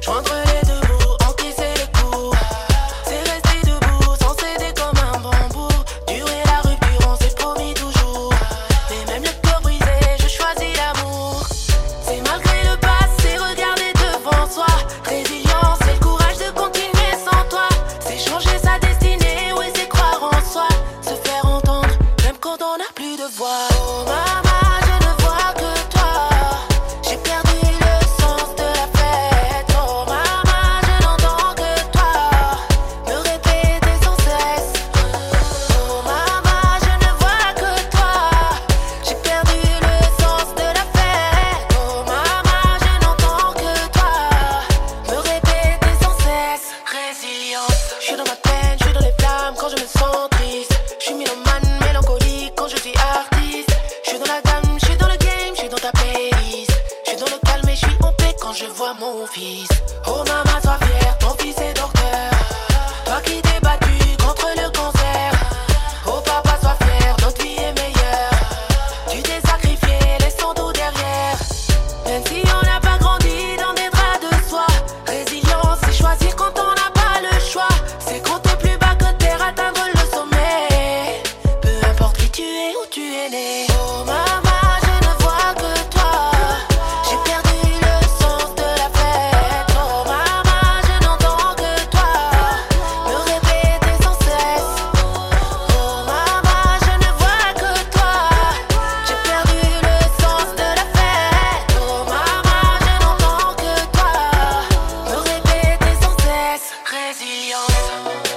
Joindre les deux bouts, en tissant les coups. C'est rester debout, sans céder comme un bambou. Durer la rupture, on s'est promis toujours. Et même le pauvre brisé, je choisis l'amour. C'est malgré le passé, regarder devant soi. Résilient, c'est le courage de continuer sans toi. C'est changer sa destinée, ou essayer croire en soi. Se faire entendre, même quand on n'a plus de voix. Oh, quand je vois mon fils. Oh maman, sois fière, ton fils est docteur. Toi qui débat songs.